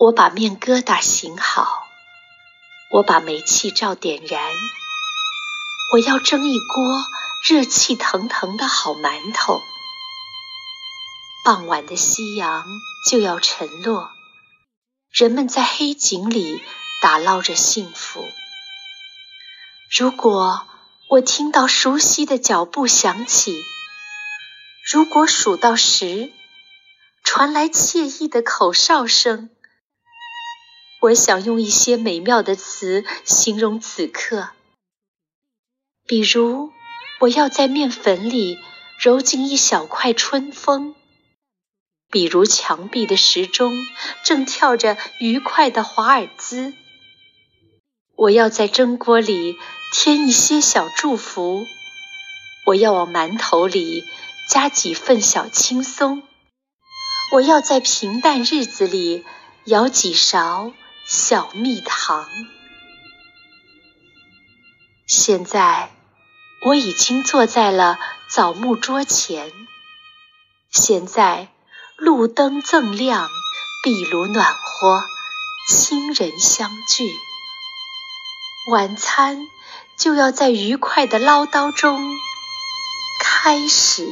我把面疙瘩醒好，我把煤气灶点燃，我要蒸一锅热气腾腾的好馒头。傍晚的夕阳就要沉落，人们在黑井里打捞着幸福。如果我听到熟悉的脚步响起，如果数到十，传来惬意的口哨声。我想用一些美妙的词形容此刻，比如，我要在面粉里揉进一小块春风；比如，墙壁的时钟正跳着愉快的华尔兹。我要在蒸锅里添一些小祝福，我要往馒头里加几份小轻松，我要在平淡日子里舀几勺。小蜜糖。现在我已经坐在了枣木桌前。现在路灯锃亮，壁炉暖和，亲人相聚。晚餐就要在愉快的唠叨中开始。